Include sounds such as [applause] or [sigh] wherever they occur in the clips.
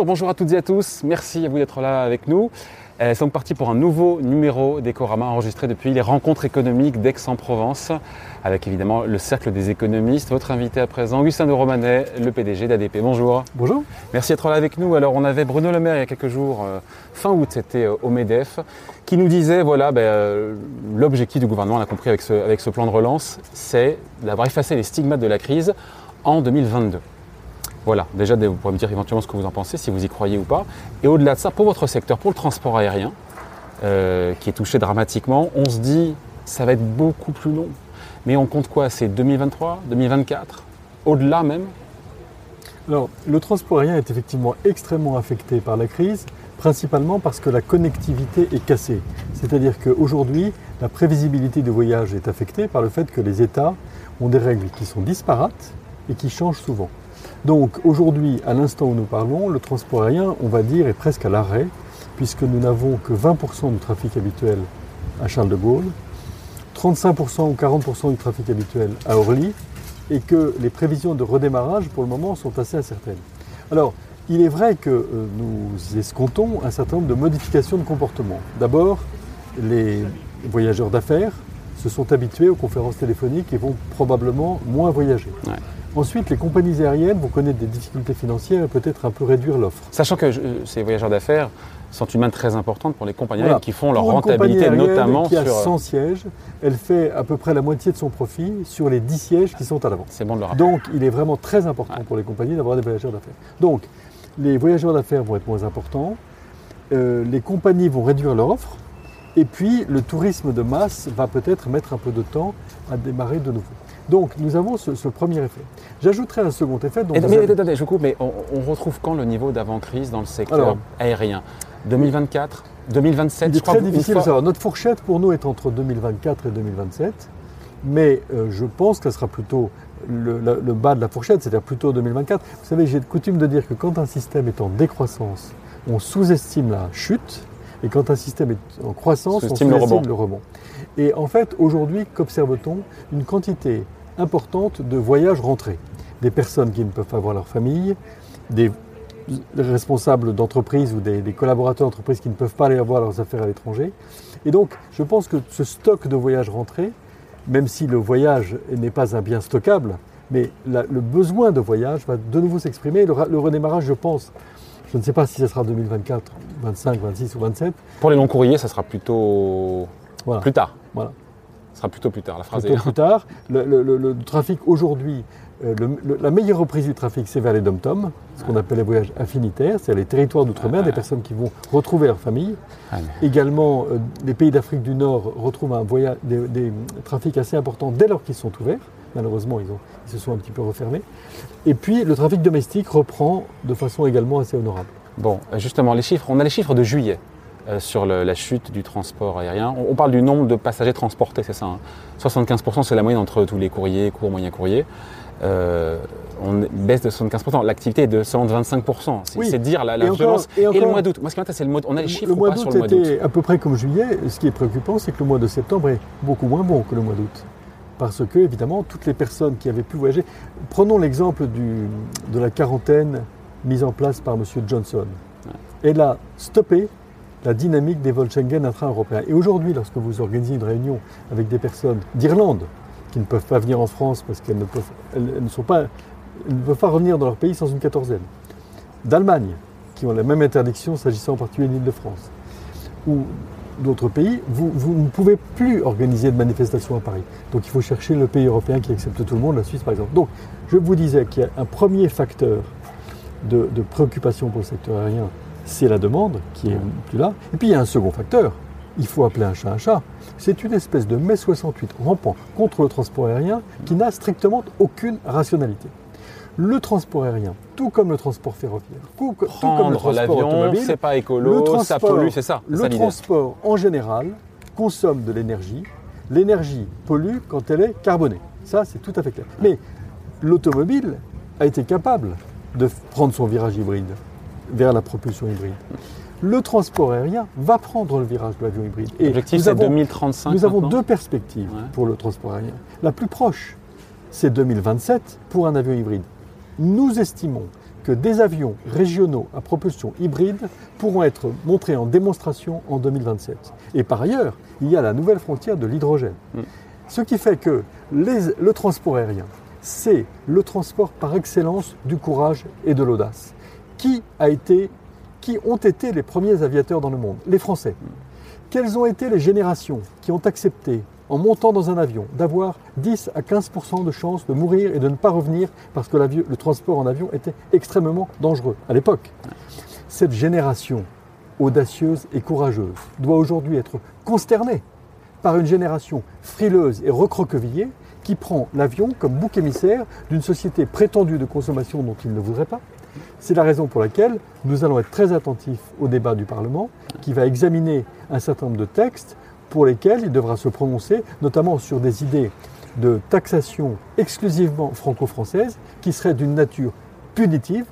Bonjour, bonjour à toutes et à tous. Merci à vous d'être là avec nous. Nous euh, sommes partis pour un nouveau numéro d'Ecorama enregistré depuis les rencontres économiques d'Aix-en-Provence, avec évidemment le cercle des économistes. Votre invité à présent, Augustin de Romanet, le PDG d'ADP. Bonjour. Bonjour. Merci d'être là avec nous. Alors, on avait Bruno Le Maire il y a quelques jours, euh, fin août, c'était euh, au MEDEF, qui nous disait voilà, ben, l'objectif du gouvernement, on a compris avec ce, avec ce plan de relance, c'est d'avoir effacé les stigmates de la crise en 2022. Voilà, déjà vous pourrez me dire éventuellement ce que vous en pensez, si vous y croyez ou pas. Et au-delà de ça, pour votre secteur, pour le transport aérien, euh, qui est touché dramatiquement, on se dit ça va être beaucoup plus long. Mais on compte quoi? C'est 2023, 2024 Au-delà même? Alors, le transport aérien est effectivement extrêmement affecté par la crise, principalement parce que la connectivité est cassée. C'est-à-dire qu'aujourd'hui, la prévisibilité du voyage est affectée par le fait que les États ont des règles qui sont disparates et qui changent souvent. Donc aujourd'hui, à l'instant où nous parlons, le transport aérien, on va dire, est presque à l'arrêt, puisque nous n'avons que 20% du trafic habituel à Charles de Gaulle, 35% ou 40% du trafic habituel à Orly, et que les prévisions de redémarrage pour le moment sont assez incertaines. Alors, il est vrai que euh, nous escomptons un certain nombre de modifications de comportement. D'abord, les voyageurs d'affaires se sont habitués aux conférences téléphoniques et vont probablement moins voyager. Ensuite, les compagnies aériennes vont connaître des difficultés financières et peut-être un peu réduire l'offre. Sachant que ces voyageurs d'affaires sont une main très importante pour les compagnies aériennes qui font leur rentabilité notamment qui a 100 sièges, elle fait à peu près la moitié de son profit sur les 10 sièges qui sont à l'avant. C'est bon de le rappeler. Donc, il est vraiment très important pour les compagnies d'avoir des voyageurs d'affaires. Donc, les voyageurs d'affaires vont être moins importants, euh, les compagnies vont réduire leur offre, et puis le tourisme de masse va peut-être mettre un peu de temps à démarrer de nouveau. Donc nous avons ce, premier effet. J'ajouterai un second effet. mais, attendez, je coupe, mais on, retrouve quand le niveau d'avant-crise dans le secteur aérien? 2024 2027 C'est très difficile de savoir. Notre fourchette pour nous est entre 2024 et 2027, mais euh, je pense que ce sera plutôt le, bas de la fourchette, c'est-à-dire plutôt 2024. Vous savez, j'ai coutume de dire que quand un système est en décroissance, on sous-estime la chute, et quand un système est en croissance, on sous-estime le, le rebond. Et en fait, aujourd'hui, qu'observe-t-on? Une quantité importante de voyages rentrés. Des personnes qui ne peuvent pas voir leur famille, des responsables d'entreprise ou des, collaborateurs d'entreprise qui ne peuvent pas aller voir leurs affaires à l'étranger. Et donc, je pense que ce stock de voyages rentrés, même si le voyage n'est pas un bien stockable, mais le besoin de voyage va de nouveau s'exprimer. Le, le, redémarrage, je pense, je ne sais pas si ce sera 2024, 25, 26 ou 27. Pour les longs courriers, ça sera plutôt plus tard. Voilà. Sera plutôt plus tard, la phrase plutôt plus tard. Le, trafic aujourd'hui, euh, la meilleure reprise du trafic, c'est vers les dom ce qu'on appelle les voyages affinitaires, c'est les territoires d'outre-mer, des personnes qui vont retrouver leur famille. Également, euh, les pays d'Afrique du Nord retrouvent un voyage, des, trafics assez importants dès lors qu'ils sont ouverts. Malheureusement, ils, ont, ils se sont un petit peu refermés. Et puis, le trafic domestique reprend de façon également assez honorable. Bon, justement, les chiffres, on a les chiffres de juillet. Euh, sur la chute du transport aérien. On, parle du nombre de passagers transportés, c'est ça. 75% hein. c'est la moyenne entre tous les courriers, courts, moyens courriers. Euh, on baisse de 75%. L'activité est de seulement 25%. C'est dire la, violence. Et, le mois d'août. Moi, ce qui m'intéresse, c'est le mois On a les chiffres le mois sur le mois d'août? était à peu près comme juillet. Ce qui est préoccupant, c'est que le mois de septembre est beaucoup moins bon que le mois d'août. Parce que, évidemment, toutes les personnes qui avaient pu voyager. Prenons l'exemple de la quarantaine mise en place par M. Johnson. Elle a stoppé la dynamique des vols Schengen intra-européens. Et aujourd'hui, lorsque vous organisez une réunion avec des personnes d'Irlande qui ne peuvent pas venir en France parce qu'elles ne peuvent, pas, revenir dans leur pays sans une quatorzaine, d'Allemagne, qui ont la même interdiction s'agissant en particulier de l'Île-de-France, ou d'autres pays, vous, ne pouvez plus organiser de manifestations à Paris. Donc il faut chercher le pays européen qui accepte tout le monde, la Suisse par exemple. Donc je vous disais qu'il y a un premier facteur de, de préoccupation pour le secteur aérien, c'est la demande qui est plus là. Et puis il y a un second facteur, il faut appeler un chat un chat. C'est une espèce de mai 68 rampant contre le transport aérien qui n'a strictement aucune rationalité. Le transport aérien, tout comme le transport ferroviaire, tout, comme le transport automobile, c'est pas écolo, ça pollue, c'est ça. Le transport en général consomme de l'énergie. L'énergie pollue quand elle est carbonée. Ça, c'est tout à fait clair. Mais l'automobile a été capable de prendre son virage hybride vers la propulsion hybride. Le transport aérien va prendre le virage de l'avion hybride. L'objectif, c'est 2035. Nous avons deux perspectives pour le transport aérien. La plus proche, c'est 2027 pour un avion hybride. Nous estimons que des avions régionaux à propulsion hybride pourront être montrés en démonstration en 2027. Et par ailleurs, il y a la nouvelle frontière de l'hydrogène. Mm. Ce qui fait que les- le transport aérien, c'est le transport par excellence du courage et de l'audace. Qui, a été, qui ont été les premiers aviateurs dans le monde? Les Français. Quelles ont été les générations qui ont accepté, en montant dans un avion, d'avoir 10 à 15% de chances de mourir et de ne pas revenir parce que le transport en avion était extrêmement dangereux à l'époque? Cette génération audacieuse et courageuse doit aujourd'hui être consternée par une génération frileuse et recroquevillée qui prend l'avion comme bouc émissaire d'une société prétendue de consommation dont il ne voudrait pas. C'est la raison pour laquelle nous allons être très attentifs au débat du Parlement qui va examiner un certain nombre de textes pour lesquels il devra se prononcer, notamment sur des idées de taxation exclusivement franco-française qui seraient d'une nature punitive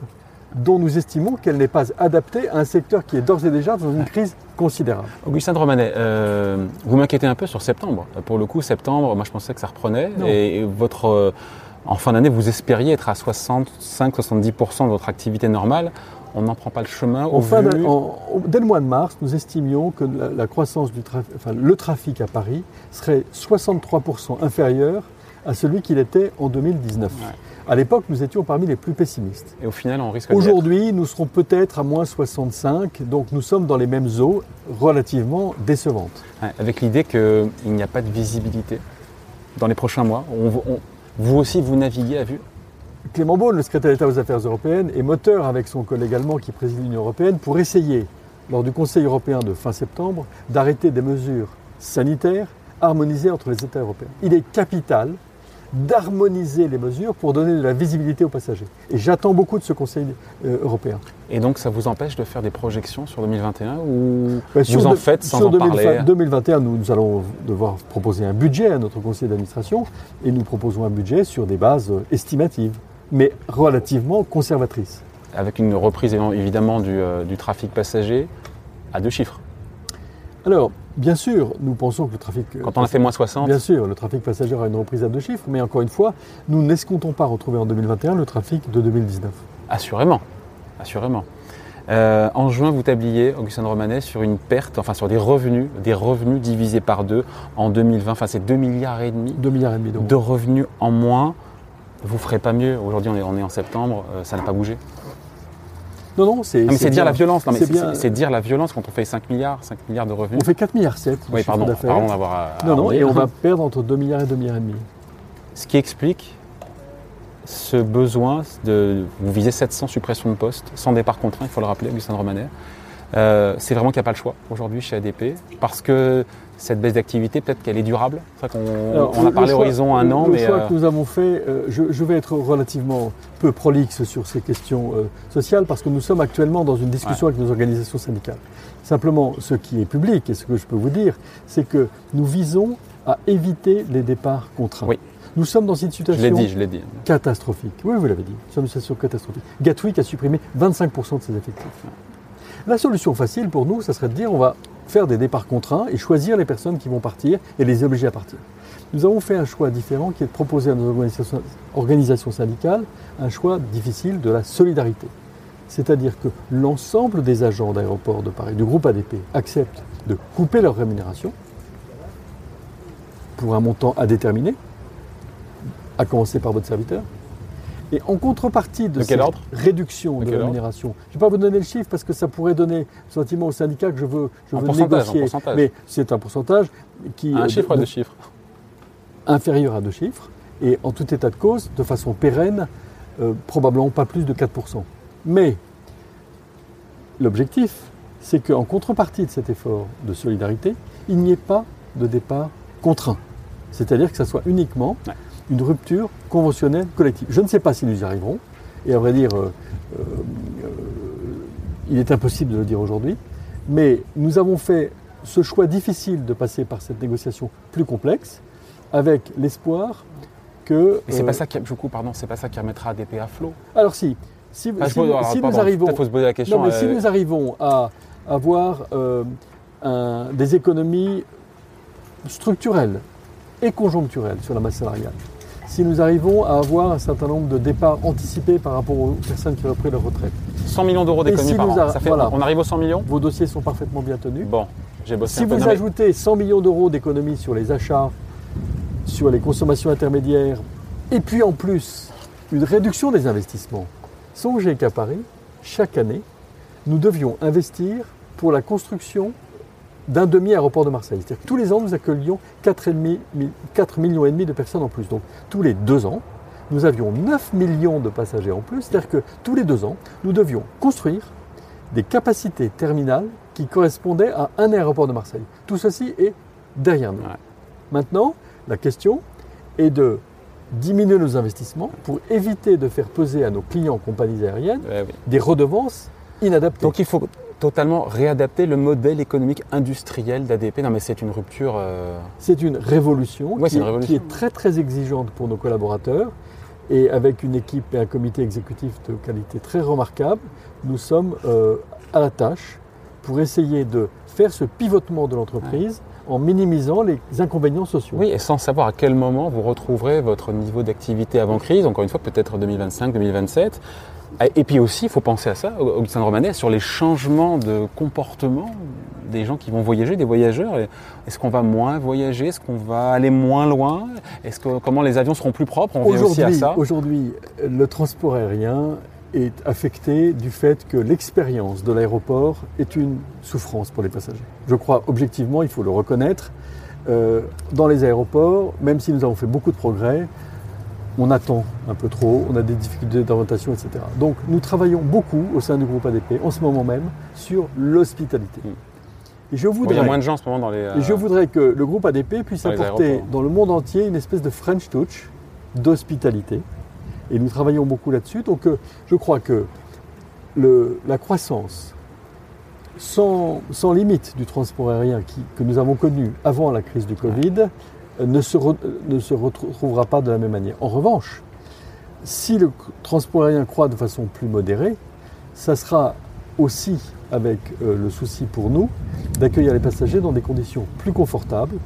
dont nous estimons qu'elle n'est pas adaptée à un secteur qui est d'ores et déjà dans une crise considérable. Augustin de Romanet, euh, vous m'inquiétez un peu sur septembre. Pour le coup, septembre, moi je pensais que ça reprenait. Non. Et, et votre, euh, en fin d'année, vous espériez être à 65-70% de votre activité normale. On n'en prend pas le chemin au En fin vu- d'année- en- au- dès le mois de mars, nous estimions que la, la croissance du trafic, enfin, le trafic à Paris serait 63% inférieur à celui qu'il était en 2019. Ouais. À l'époque, nous étions parmi les plus pessimistes. Et au final, on risque. Aujourd'hui, nous serons peut-être à moins 65, donc nous sommes dans les mêmes eaux relativement décevantes. Ouais, avec l'idée qu'il n'y a pas de visibilité dans les prochains mois. On- on- vous aussi, vous naviguez à vue Clément Beaune, le secrétaire d'État aux Affaires européennes, est moteur avec son collègue allemand qui préside l'Union européenne pour essayer, lors du Conseil européen de fin septembre, d'arrêter des mesures sanitaires harmonisées entre les États européens. Il est capital d'harmoniser les mesures pour donner de la visibilité aux passagers. Et j'attends beaucoup de ce Conseil euh, européen. Et donc, ça vous empêche de faire des projections sur 2021 ou Bah, vous en de- faites sans sur en 2020 parler 2021, nous, nous allons devoir proposer un budget à notre conseil d'administration et nous proposons un budget sur des bases euh, estimatives, mais relativement conservatrices. Avec une reprise évidemment du, euh, du trafic passager à deux chiffres. Alors, bien sûr, nous pensons que le trafic. Quand on a fait moins 60, Bien sûr, le trafic passager a une reprise à deux chiffres, mais encore une fois, nous n'escomptons pas retrouver en 2021 le trafic de 2019. assurément. assurément. Euh, en juin, vous tabliez, Augustin Romanet, sur une perte, enfin sur des revenus, des revenus divisés par deux en 2020. Enfin, c'est 2 milliards et demi 2 milliards et demi de revenus en moins. Vous ferez pas mieux. Aujourd'hui, on est, on est en septembre, euh, ça n'a pas bougé. Non, non, c'est. Mais c'est dire la violence. Non, mais c'est dire la violence quand on fait 5 milliards, 5 milliards de revenus. On fait 4 milliards 7 Oui, pardon, pardon d'avoir. à- Non, non, et on va [laughs] perdre entre 2 milliards et 2 milliards et demi. Ce qui explique ce besoin de. Vous visez 700 suppressions de postes, sans départ contraint, il faut le rappeler, Augustin Romanet. Euh, c'est vraiment qu'il n'y a pas le choix aujourd'hui chez ADP, parce que cette baisse d'activité, peut-être qu'elle est durable. C'est vrai qu'on Alors, on a parlé choix- horizon un le- an, le mais. choix euh, que nous avons fait, euh, je, je vais être relativement peu prolixe sur ces questions sociales parce que nous sommes actuellement dans une discussion avec nos organisations syndicales. Simplement, ce qui est public et ce que je peux vous dire, c'est que nous visons à éviter les départs contraints. Oui. Nous sommes dans une je situation l'ai dit, je l'ai dit. catastrophique. Oui, vous l'avez dit. Nous sommes dans une situation catastrophique. Gatwick a supprimé 25% de ses effectifs. La solution facile pour nous, ça serait de dire on va faire des départs contraints et choisir les personnes qui vont partir et les obliger à partir. Nous avons fait un choix différent qui est de proposer à nos organisations, syndicales un choix difficile de la solidarité. C'est-à-dire que l'ensemble des agents d'aéroports de Paris, du groupe ADP, acceptent de couper leur rémunération pour un montant à déterminer, à commencer par votre serviteur. Et en contrepartie de, cette réduction De rémunération, je ne vais pas vous donner le chiffre parce que ça pourrait donner le sentiment au syndicat que je veux, je veux négocier. Mais c'est un pourcentage qui Un chiffre, de- deux chiffres. inférieur à deux chiffres et en tout état de cause, de façon pérenne, euh, probablement pas plus de 4%. Mais l'objectif, c'est qu'en contrepartie de cet effort de solidarité, il n'y ait pas de départ contraint. C'est-à-dire que ça soit uniquement Ouais. Une rupture conventionnelle collective. Je ne sais pas si nous y arriverons, et à vrai dire, euh, euh, euh, il est impossible de le dire aujourd'hui, mais nous avons fait ce choix difficile de passer par cette négociation plus complexe, avec l'espoir que. Mais c'est euh, pas ça qui, coup, pardon, c'est pas ça qui remettra ADP à flot. Alors si, si, Ah, nous- alors, si pardon, nous arrivons, faut se poser la question. non, mais si euh, nous arrivons à avoir euh, un- des économies structurelles et conjoncturelles sur la masse salariale, si nous arrivons à avoir un certain nombre de départs anticipés par rapport aux personnes qui auraient pris leur retraite. 100 millions d'euros d'économie si par an. Ça fait, voilà. On arrive aux 100 millions? Vos dossiers sont parfaitement bien tenus. Bon, j'ai bossé Si un peu. vous ajoutez 100 millions d'euros d'économies sur les achats, sur les consommations intermédiaires, et puis en plus une réduction des investissements, songez qu'à Paris, chaque année, nous devions investir pour la construction d'un demi-aéroport de Marseille. C'est-à-dire que tous les ans, nous accueillions 4,5 mi- 4 millions et demi de personnes en plus. Donc tous les deux ans, nous avions 9 millions de passagers en plus. C'est-à-dire que tous les deux ans, nous devions construire des capacités terminales qui correspondaient à un aéroport de Marseille. Tout ceci est derrière nous. Ouais. Maintenant, la question est de diminuer nos investissements pour éviter de faire peser à nos clients compagnies aériennes Ouais, oui. des redevances inadaptées. Donc il faut totalement réadapter le modèle économique industriel d'ADP. Non mais c'est une rupture. euh, C'est une révolution, Ouais, une qui est très très exigeante pour nos collaborateurs. Et avec une équipe et un comité exécutif de qualité très remarquable, nous sommes euh, à la tâche pour essayer de faire ce pivotement de l'entreprise en minimisant les inconvénients sociaux. Oui, et sans savoir à quel moment vous retrouverez votre niveau d'activité avant crise, encore une fois peut-être 2025, 2027. Et puis aussi, il faut penser à ça, Augustin de Romanet, sur les changements de comportement des gens qui vont voyager, des voyageurs. Est-ce qu'on va moins voyager? Est-ce qu'on va aller moins loin? Est-ce que comment les avions seront plus propres? On revient aussi à Aujourd'hui, ça. aujourd'hui, le transport aérien est affecté du fait que l'expérience de l'aéroport est une souffrance pour les passagers. Je crois objectivement, il faut le reconnaître, euh, dans les aéroports, même si nous avons fait beaucoup de progrès, on attend un peu trop, on a des difficultés d'orientation, etc. Donc nous travaillons beaucoup au sein du groupe ADP en ce moment même sur l'hospitalité. Mm. Et je Bon, il y voudrais, a moins de gens en ce moment dans les. et je euh, voudrais que le groupe ADP puisse Dans apporter dans le monde entier une espèce de French touch d'hospitalité. Et nous travaillons beaucoup là-dessus. Donc euh, je crois que le- la croissance sans, sans limite du transport aérien qui- que nous avons connu avant la crise du Covid ne, se retrouvera pas de la même manière. En revanche, si le transport aérien croît de façon plus modérée, ça sera aussi avec euh, le souci pour nous d'accueillir les passagers dans des conditions plus confortables,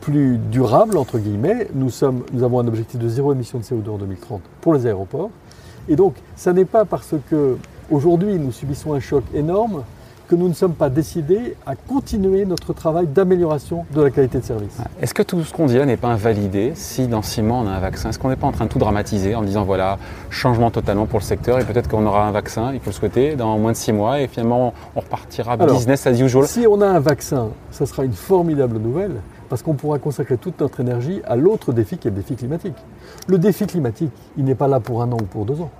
plus durables, entre guillemets. Nous avons un objectif de zéro émission de CO2 en 2030 pour les aéroports. Et donc, ça n'est pas parce que aujourd'hui nous subissons un choc énorme que nous ne sommes pas décidés à continuer notre travail d'amélioration de la qualité de service. Est-ce que tout ce qu'on dit là n'est pas invalidé si dans six mois on a un vaccin? Est-ce qu'on n'est pas en train de tout dramatiser en disant voilà, changement totalement pour le secteur et peut-être qu'on aura un vaccin, il faut le souhaiter, dans moins de six mois et finalement on repartira Alors, business as usual? Si on a un vaccin, ça sera une formidable nouvelle parce qu'on pourra consacrer toute notre énergie à l'autre défi qui est le défi climatique. Le défi climatique, il n'est pas là pour un an ou pour deux ans.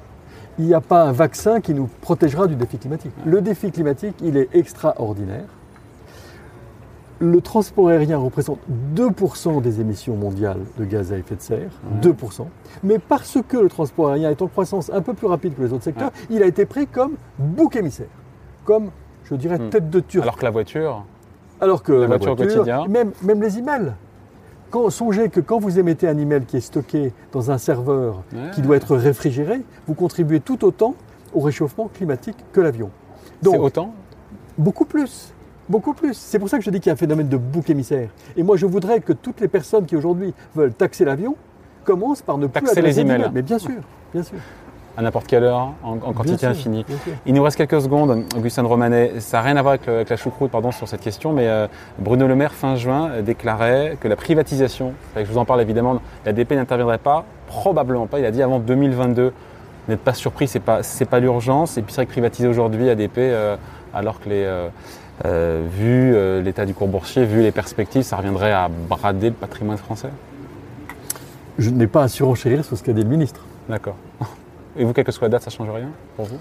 Il n'y a pas un vaccin qui nous protégera du défi climatique. Le défi climatique, il est extraordinaire. Le transport aérien représente 2% des émissions mondiales de gaz à effet de serre, Ouais. 2%. Mais parce que le transport aérien est en croissance un peu plus rapide que les autres secteurs, il a été pris comme bouc émissaire, comme, je dirais, Hmm. tête de turc. Alors que la voiture, Alors que La la, voiture même, même les emails. Quand, songez que quand vous émettez un email qui est stocké dans un serveur Ouais. qui doit être réfrigéré, vous contribuez tout autant au réchauffement climatique que l'avion. c'est Donc, autant beaucoup plus. Beaucoup plus. C'est pour ça que je dis qu'il y a un phénomène de bouc émissaire. Et moi, je voudrais que toutes les personnes qui aujourd'hui veulent taxer l'avion commencent par ne plus Taxer les emails. Mais bien sûr, bien sûr. À n'importe quelle heure, en, quantité sûr, infinie. Il nous reste quelques secondes, Augustin de Romanet. Ça n'a rien à voir avec, le- avec la choucroute pardon, sur cette question, mais euh, Bruno Le Maire, fin juin, euh, déclarait que la privatisation, je vous en parle évidemment, la DP n'interviendrait pas, probablement pas. Il a dit avant 2022. N'êtes pas surpris, c'est pas c'est pas l'urgence. Et puis c'est vrai que privatiser aujourd'hui ADP, euh, alors que les euh, euh, vu euh, l'état du cours boursier, vu les perspectives, ça reviendrait à brader le patrimoine français? Je n'ai pas à surenchérir sur ce qu'a dit le ministre. D'accord. [laughs] Et vous, quelle que soit la date, ça change rien pour vous?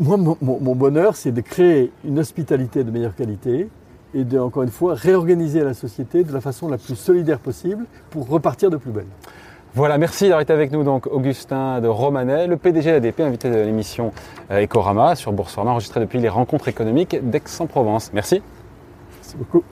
Moi, mon, bonheur, c'est de créer une hospitalité de meilleure qualité et de, encore une fois, réorganiser la société de la façon la plus solidaire possible pour repartir de plus belle. Voilà, merci d'avoir été avec nous, donc Augustin de Romanet, le PDG de l'ADP, invité de l'émission euh, Ecorama sur Boursorama, enregistrée depuis les rencontres économiques d'Aix-en-Provence. Merci. Merci beaucoup.